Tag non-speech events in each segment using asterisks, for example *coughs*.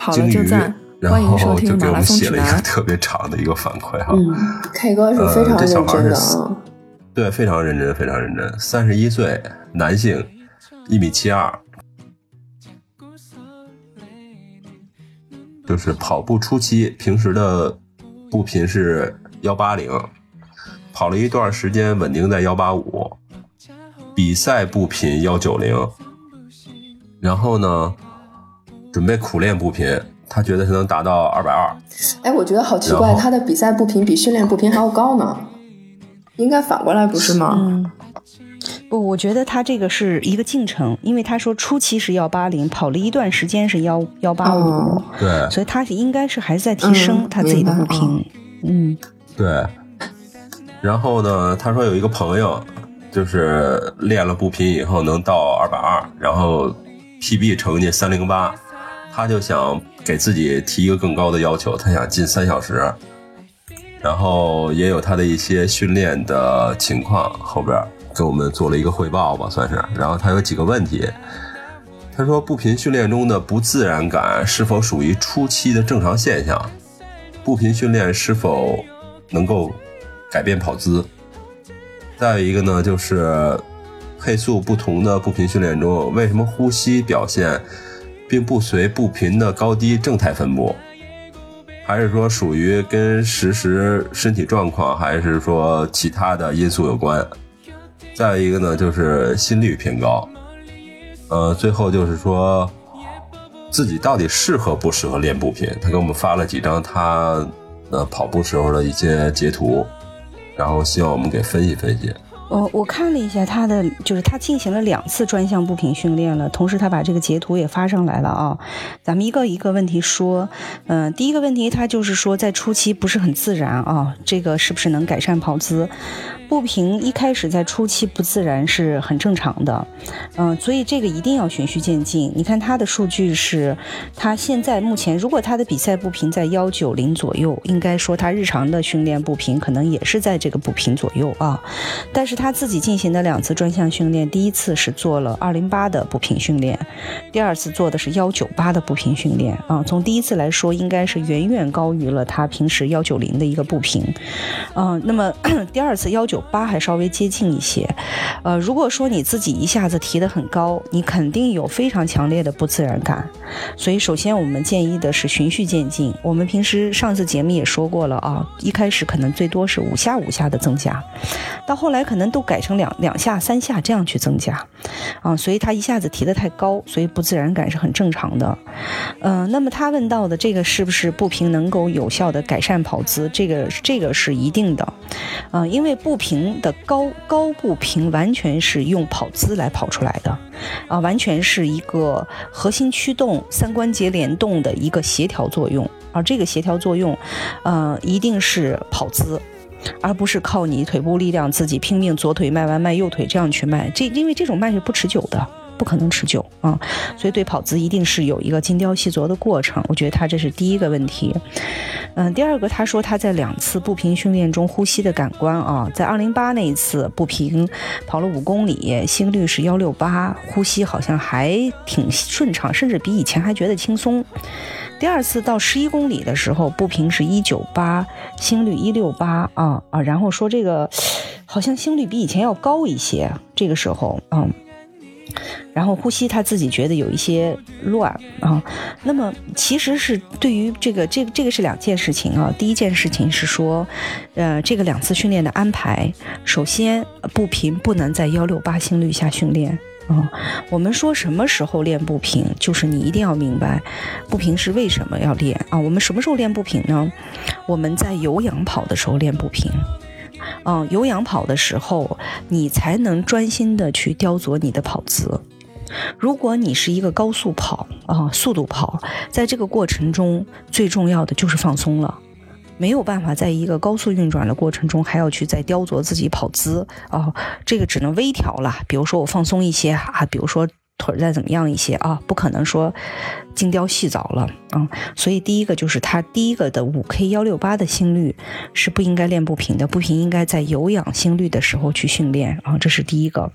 跑了就赞。欢迎收听马拉松指南。特别长的一个反馈哈。嗯，K 哥是非常认真的啊。对，非常认真，非常认真。三十一岁，男性，一米七二，就是跑步初期，平时的步频是幺八零，跑了一段时间，稳定在幺八五，比赛步频幺九零，然后呢，准备苦练步频。他觉得是能达到二百二，哎，我觉得好奇怪，他的比赛步频比训练步频还要高呢，应该反过来不是吗？嗯，不，我觉得他这个是一个进程，因为他说初期是幺八零，跑了一段时间是幺幺八五，对，所以他应该是还是在提升他自己的步频，嗯，对。然后呢，他说有一个朋友就是练了步频以后能到二百二，然后 PB 成绩三零八。他就想给自己提一个更高的要求，他想进三小时，然后也有他的一些训练的情况，后边给我们做了一个汇报吧，算是。然后他有几个问题，他说步频训练中的不自然感是否属于初期的正常现象？步频训练是否能够改变跑姿？再有一个呢，就是配速不同的步频训练中，为什么呼吸表现？并不随步频的高低正态分布，还是说属于跟实时身体状况，还是说其他的因素有关？再一个呢，就是心率偏高。呃，最后就是说自己到底适合不适合练步频？他给我们发了几张他呃跑步时候的一些截图，然后希望我们给分析分析。我我看了一下他的，就是他进行了两次专项步频训练了，同时他把这个截图也发上来了啊。咱们一个一个问题说，嗯，第一个问题他就是说在初期不是很自然啊，这个是不是能改善跑姿？步频一开始在初期不自然是很正常的，嗯，所以这个一定要循序渐进。你看他的数据是，他现在目前如果他的比赛步频在幺九零左右，应该说他日常的训练步频可能也是在这个步频左右啊。但是他自己进行的两次专项训练，第一次是做了二零八的步频训练，第二次做的是幺九八的步频训练啊。从第一次来说，应该是远远高于了他平时幺九零的一个步频，嗯，那么 *coughs* 第二次幺九。八还稍微接近一些，呃，如果说你自己一下子提得很高，你肯定有非常强烈的不自然感。所以，首先我们建议的是循序渐进。我们平时上次节目也说过了啊，一开始可能最多是五下五下的增加，到后来可能都改成两两下三下这样去增加，啊，所以他一下子提得太高，所以不自然感是很正常的。嗯，那么他问到的这个是不是步频能够有效的改善跑姿？这个这个是一定的，嗯，因为步频。的高高步频完全是用跑姿来跑出来的，啊，完全是一个核心驱动、三关节联动的一个协调作用，而这个协调作用，呃，一定是跑姿，而不是靠你腿部力量自己拼命左腿迈完迈右腿这样去迈，这因为这种迈是不持久的。不可能持久啊，所以对跑姿一定是有一个精雕细琢的过程。我觉得他这是第一个问题。嗯，第二个，他说他在两次步频训练中呼吸的感官啊，在二零八那一次步频跑了五公里，心率是幺六八，呼吸好像还挺顺畅，甚至比以前还觉得轻松。第二次到十一公里的时候，步频是一九八，心率一六八啊啊，然后说这个好像心率比以前要高一些，这个时候嗯。然后呼吸，他自己觉得有一些乱啊。那么其实是对于这个，这个这个是两件事情啊。第一件事情是说，呃，这个两次训练的安排，首先步频不能在幺六八心率下训练啊。我们说什么时候练步频，就是你一定要明白步频是为什么要练啊。我们什么时候练步频呢？我们在有氧跑的时候练步频。嗯，有氧跑的时候，你才能专心的去雕琢你的跑姿。如果你是一个高速跑啊，速度跑，在这个过程中最重要的就是放松了，没有办法在一个高速运转的过程中还要去再雕琢自己跑姿啊，这个只能微调了。比如说我放松一些啊，比如说。腿再怎么样一些啊，不可能说精雕细凿了啊。所以第一个就是他第一个的五 K 幺六八的心率是不应该练步频的，步频应该在有氧心率的时候去训练啊，这是第一个。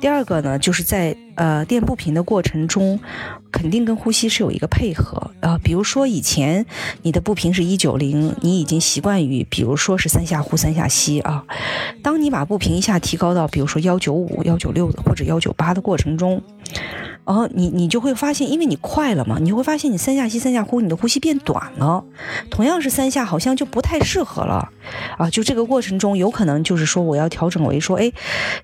第二个呢，就是在呃练步频的过程中，肯定跟呼吸是有一个配合啊。比如说以前你的步频是一九零，你已经习惯于，比如说是三下呼三下吸啊。当你把步频一下提高到，比如说幺九五、幺九六的或者幺九八的过程中，然后你你就会发现，因为你快了嘛，你会发现你三下吸三下呼，你的呼吸变短了。同样是三下，好像就不太适合了啊。就这个过程中，有可能就是说我要调整为说，哎，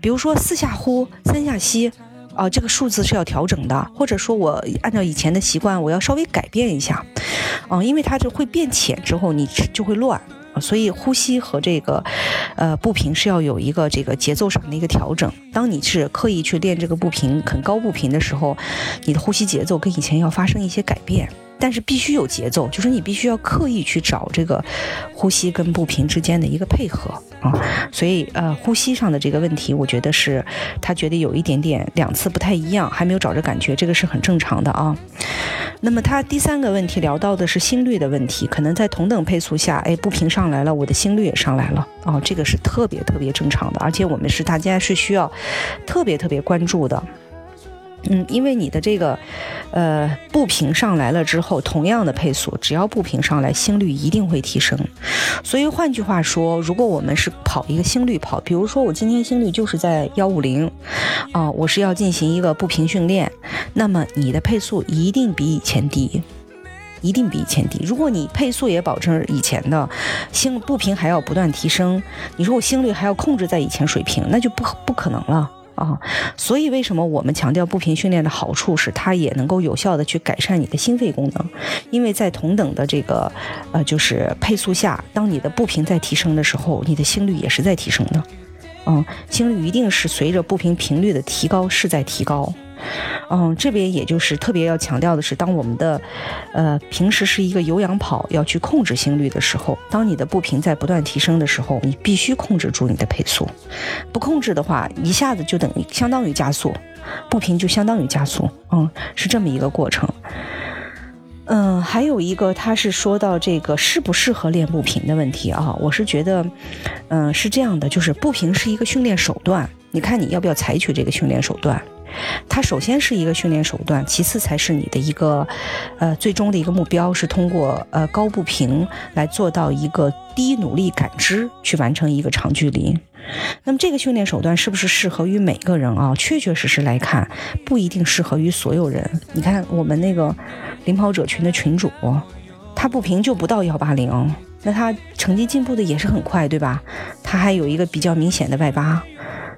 比如说四下呼三下吸，啊，这个数字是要调整的，或者说我按照以前的习惯，我要稍微改变一下，嗯，因为它就会变浅之后，你就会乱。所以呼吸和这个，呃，步频是要有一个这个节奏上的一个调整。当你是刻意去练这个步频很高步频的时候，你的呼吸节奏跟以前要发生一些改变。但是必须有节奏，就是你必须要刻意去找这个呼吸跟步频之间的一个配合啊。所以呃，呼吸上的这个问题，我觉得是他觉得有一点点两次不太一样，还没有找着感觉，这个是很正常的啊。那么他第三个问题聊到的是心率的问题，可能在同等配速下，哎，步频上来了，我的心率也上来了啊，这个是特别特别正常的，而且我们是大家是需要特别特别关注的。嗯，因为你的这个，呃，步频上来了之后，同样的配速，只要步频上来，心率一定会提升。所以换句话说，如果我们是跑一个心率跑，比如说我今天心率就是在幺五零，啊，我是要进行一个步频训练，那么你的配速一定比以前低，一定比以前低。如果你配速也保证以前的，心步频还要不断提升，你说我心率还要控制在以前水平，那就不不可能了。啊，所以为什么我们强调步频训练的好处是它也能够有效的去改善你的心肺功能？因为在同等的这个呃就是配速下，当你的步频在提升的时候，你的心率也是在提升的。嗯，心率一定是随着步频频率的提高是在提高。嗯，这边也就是特别要强调的是，当我们的，呃，平时是一个有氧跑要去控制心率的时候，当你的步频在不断提升的时候，你必须控制住你的配速，不控制的话，一下子就等于相当于加速，步频就相当于加速，嗯，是这么一个过程。嗯，还有一个他是说到这个适不适合练步频的问题啊，我是觉得，嗯，是这样的，就是步频是一个训练手段，你看你要不要采取这个训练手段？它首先是一个训练手段，其次才是你的一个，呃，最终的一个目标是通过呃高步频来做到一个低努力感知去完成一个长距离。那么这个训练手段是不是适合于每个人啊？确确实实来看，不一定适合于所有人。你看我们那个领跑者群的群主，他步频就不到幺八零，那他成绩进步的也是很快，对吧？他还有一个比较明显的外八。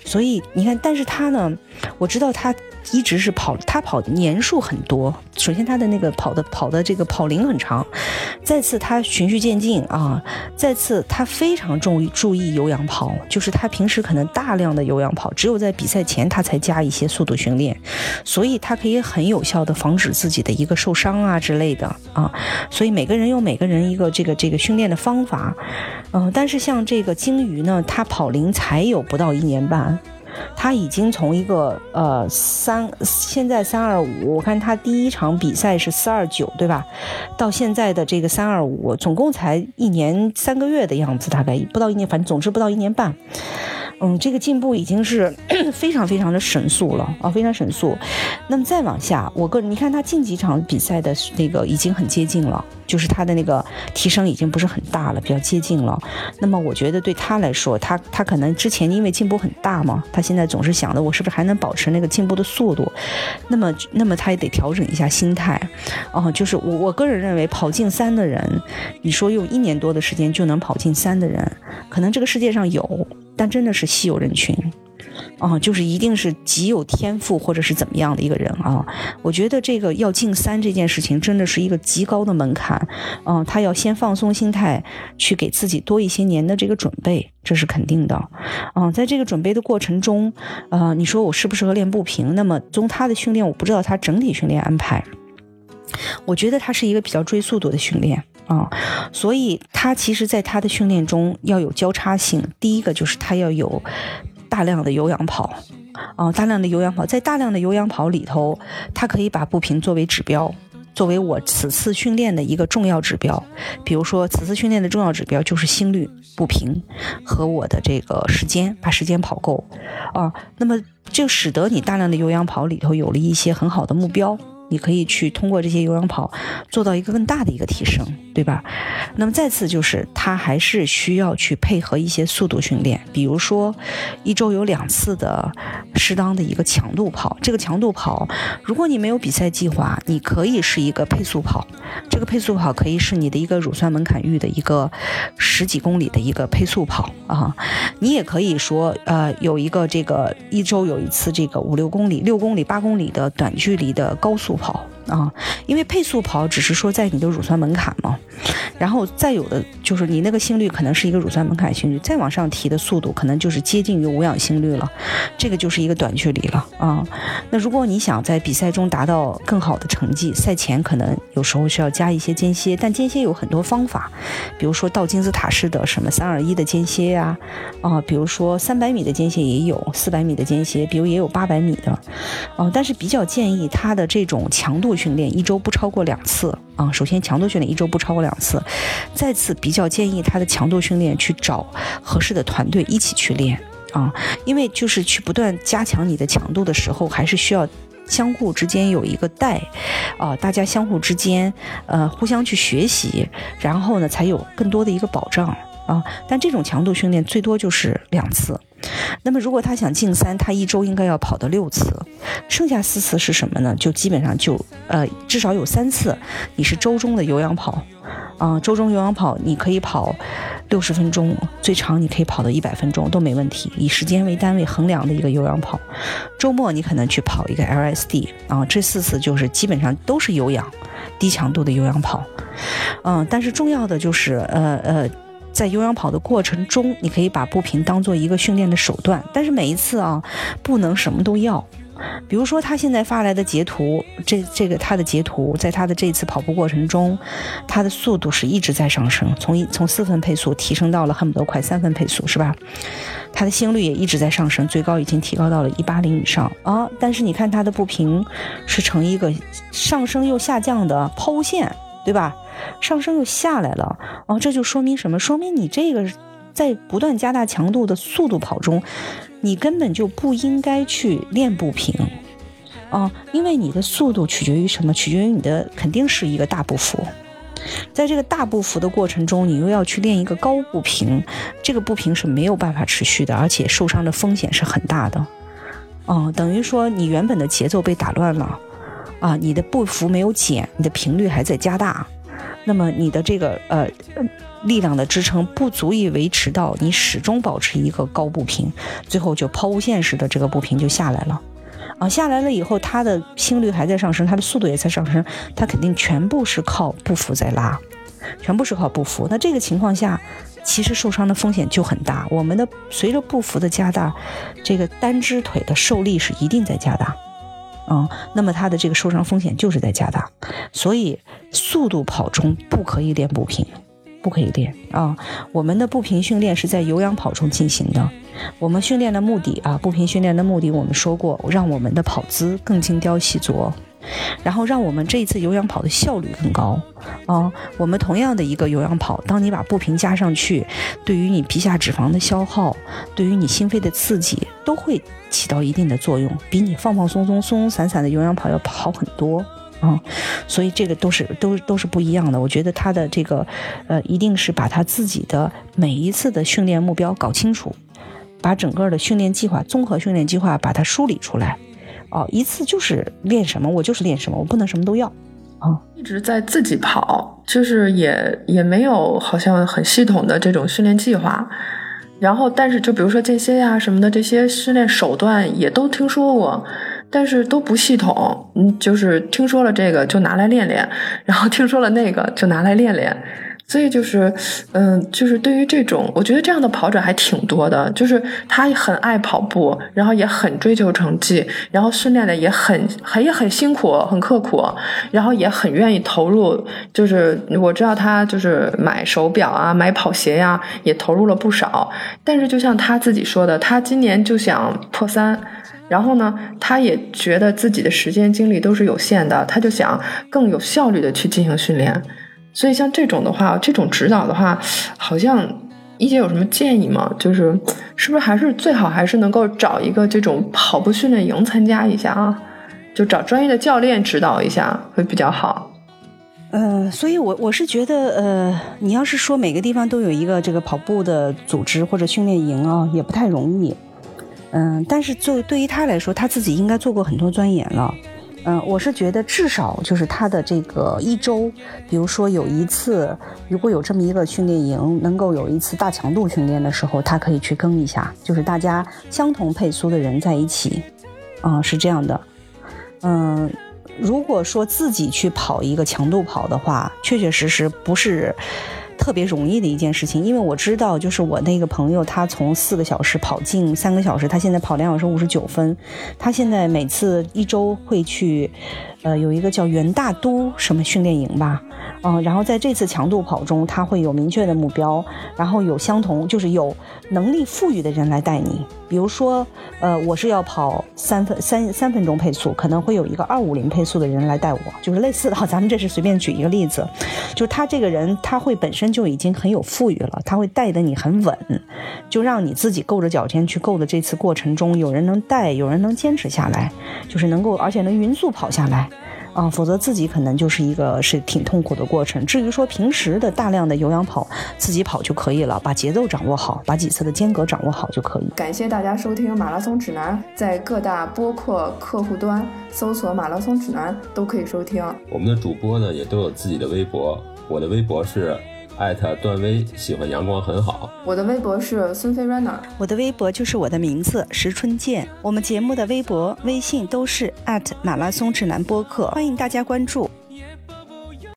所以你看，但是他呢，我知道他一直是跑，他跑年数很多。首先，他的那个跑的跑的这个跑龄很长；再次，他循序渐进啊；再次，他非常注意注意有氧跑，就是他平时可能大量的有氧跑，只有在比赛前他才加一些速度训练，所以他可以很有效的防止自己的一个受伤啊之类的啊。所以每个人有每个人一个这个这个训练的方法，嗯，但是像这个鲸鱼呢，他跑龄才有不到一年半。他已经从一个呃三，现在三二五，我看他第一场比赛是四二九，对吧？到现在的这个三二五，总共才一年三个月的样子，大概不到一年，反正总之不到一年半。嗯，这个进步已经是 *coughs* 非常非常的神速了啊，非常神速。那么再往下，我个人你看他近几场比赛的那个已经很接近了，就是他的那个提升已经不是很大了，比较接近了。那么我觉得对他来说，他他可能之前因为进步很大嘛，他现在总是想的我是不是还能保持那个进步的速度？那么那么他也得调整一下心态。啊，就是我我个人认为跑进三的人，你说用一年多的时间就能跑进三的人，可能这个世界上有。但真的是稀有人群，啊，就是一定是极有天赋或者是怎么样的一个人啊。我觉得这个要进三这件事情真的是一个极高的门槛，嗯，他要先放松心态，去给自己多一些年的这个准备，这是肯定的，嗯，在这个准备的过程中，呃，你说我适不适合练步频？那么从他的训练，我不知道他整体训练安排，我觉得他是一个比较追速度的训练。啊，所以他其实，在他的训练中要有交叉性。第一个就是他要有。大量的有氧跑，啊，大量的有氧跑，在大量的有氧跑里头，他可以把步频作为指标。作为我此次训练的一个重要指标，比如说此次训练的重要指标就是心率、步频和我的这个时间，把时间跑够啊，那么就使得你大量的有氧跑里头有了一些很好的目标。你可以去通过这些有氧跑做到一个更大的一个提升，对吧？那么再次就是，他还是需要去配合一些速度训练，比如说一周有两次的适当的一个强度跑。这个强度跑，如果你没有比赛计划，你可以是一个配速跑。这个配速跑可以是你的一个乳酸门槛域的一个十几公里的一个配速跑啊。你也可以说，呃，有一个这个一周有一次这个五六公里、六公里、八公里的短距离的高速跑。啊，因为配速跑只是说在你的乳酸门槛嘛，然后再有的就是你那个心率可能是一个乳酸门槛心率，再往上提的速度可能就是接近于无氧心率了，这个就是一个短距离了啊。那如果你想在比赛中达到更好的成绩，赛前可能有时候需要加一些间歇，但间歇有很多方法，比如说倒金字塔式的什么三二一的间歇呀，啊，比如说三百米的间歇也有，四百米的间歇，比如也有八百米的，啊，但是比较建议它的这种强度。训练一周不超过两次啊，首先强度训练一周不超过两次，再次比较建议他的强度训练去找合适的团队一起去练。啊，因为就是去不断加强你的强度的时候，还是需要相互之间有一个带。啊，大家相互之间呃互相去学习，然后呢才有更多的一个保障。啊，但这种强度训练最多就是两次。那么，如果他想进三，他一周应该要跑的六次，剩下四次是什么呢？就基本上就呃，至少有三次，你是周中的有氧跑，啊，周中有氧跑你可以跑六十分钟，最长你可以跑到一百分钟都没问题，以时间为单位衡量的一个有氧跑。周末你可能去跑一个 LSD，啊，这四次就是基本上都是有氧，低强度的有氧跑，嗯，但是重要的就是呃呃。在有氧跑的过程中，你可以把步频当做一个训练的手段，但是每一次啊，不能什么都要。比如说他现在发来的截图，这这个他的截图，在他的这次跑步过程中，他的速度是一直在上升，从一从四分配速提升到了恨不得快三分配速，是吧？他的心率也一直在上升，最高已经提高到了一八零以上啊。但是你看他的步频是呈一个上升又下降的抛物线，对吧？上升又下来了，哦，这就说明什么？说明你这个在不断加大强度的速度跑中，你根本就不应该去练步频，哦，因为你的速度取决于什么？取决于你的肯定是一个大步幅，在这个大步幅的过程中，你又要去练一个高步频，这个步频是没有办法持续的，而且受伤的风险是很大的，哦，等于说你原本的节奏被打乱了，啊，你的步幅没有减，你的频率还在加大。那么你的这个呃力量的支撑不足以维持到你始终保持一个高步频，最后就抛物线式的这个步频就下来了，啊下来了以后，它的心率还在上升，它的速度也在上升，它肯定全部是靠步幅在拉，全部是靠步幅。那这个情况下，其实受伤的风险就很大。我们的随着步幅的加大，这个单只腿的受力是一定在加大。嗯，那么他的这个受伤风险就是在加大，所以速度跑中不可以练步频，不可以练啊。我们的步频训练是在有氧跑中进行的，我们训练的目的啊，步频训练的目的我们说过，让我们的跑姿更精雕细琢。然后让我们这一次有氧跑的效率更高啊！我们同样的一个有氧跑，当你把步频加上去，对于你皮下脂肪的消耗，对于你心肺的刺激，都会起到一定的作用，比你放放松松、松松散散的有氧跑要好很多啊！所以这个都是都都是不一样的。我觉得他的这个呃，一定是把他自己的每一次的训练目标搞清楚，把整个的训练计划、综合训练计划把它梳理出来。哦，一次就是练什么，我就是练什么，我不能什么都要，啊，一直在自己跑，就是也也没有好像很系统的这种训练计划，然后但是就比如说间歇呀什么的这些训练手段也都听说过，但是都不系统，嗯，就是听说了这个就拿来练练，然后听说了那个就拿来练练，所以就是，嗯，就是对于这种，我觉得这样的跑者还挺多的。就是他很爱跑步，然后也很追求成绩，然后训练的也很很也很辛苦，很刻苦，然后也很愿意投入。就是我知道他就是买手表啊，买跑鞋呀，也投入了不少。但是就像他自己说的，他今年就想破三，然后呢，他也觉得自己的时间精力都是有限的，他就想更有效率的去进行训练。所以像这种的话，这种指导的话，好像一姐有什么建议吗？就是是不是还是最好还是能够找一个这种跑步训练营参加一下啊？就找专业的教练指导一下会比较好。呃，所以我我是觉得，呃，你要是说每个地方都有一个这个跑步的组织或者训练营啊，也不太容易。嗯，但是作为对于他来说，他自己应该做过很多钻研了。嗯，我是觉得至少就是他的这个一周，比如说有一次，如果有这么一个训练营，能够有一次大强度训练的时候，他可以去跟一下，就是大家相同配速的人在一起，啊，是这样的。嗯，如果说自己去跑一个强度跑的话，确确实实不是。特别容易的一件事情，因为我知道，就是我那个朋友，他从四个小时跑进三个小时，他现在跑两小时五十九分，他现在每次一周会去。呃，有一个叫元大都什么训练营吧，嗯，然后在这次强度跑中，他会有明确的目标，然后有相同，就是有能力富裕的人来带你。比如说，呃，我是要跑三分三三分钟配速，可能会有一个二五零配速的人来带我，就是类似的。咱们这是随便举一个例子，就是他这个人他会本身就已经很有富裕了，他会带的你很稳，就让你自己够着脚尖去够的这次过程中，有人能带，有人能坚持下来，就是能够而且能匀速跑下来。啊，否则自己可能就是一个是挺痛苦的过程。至于说平时的大量的有氧跑，自己跑就可以了，把节奏掌握好，把几次的间隔掌握好就可以。感谢大家收听《马拉松指南》，在各大播客客户端搜索“马拉松指南”都可以收听。我们的主播呢也都有自己的微博，我的微博是。艾特段威喜欢阳光很好。我的微博是孙飞 runner，我的微博就是我的名字石春健。我们节目的微博、微信都是艾特马拉松指南播客，欢迎大家关注。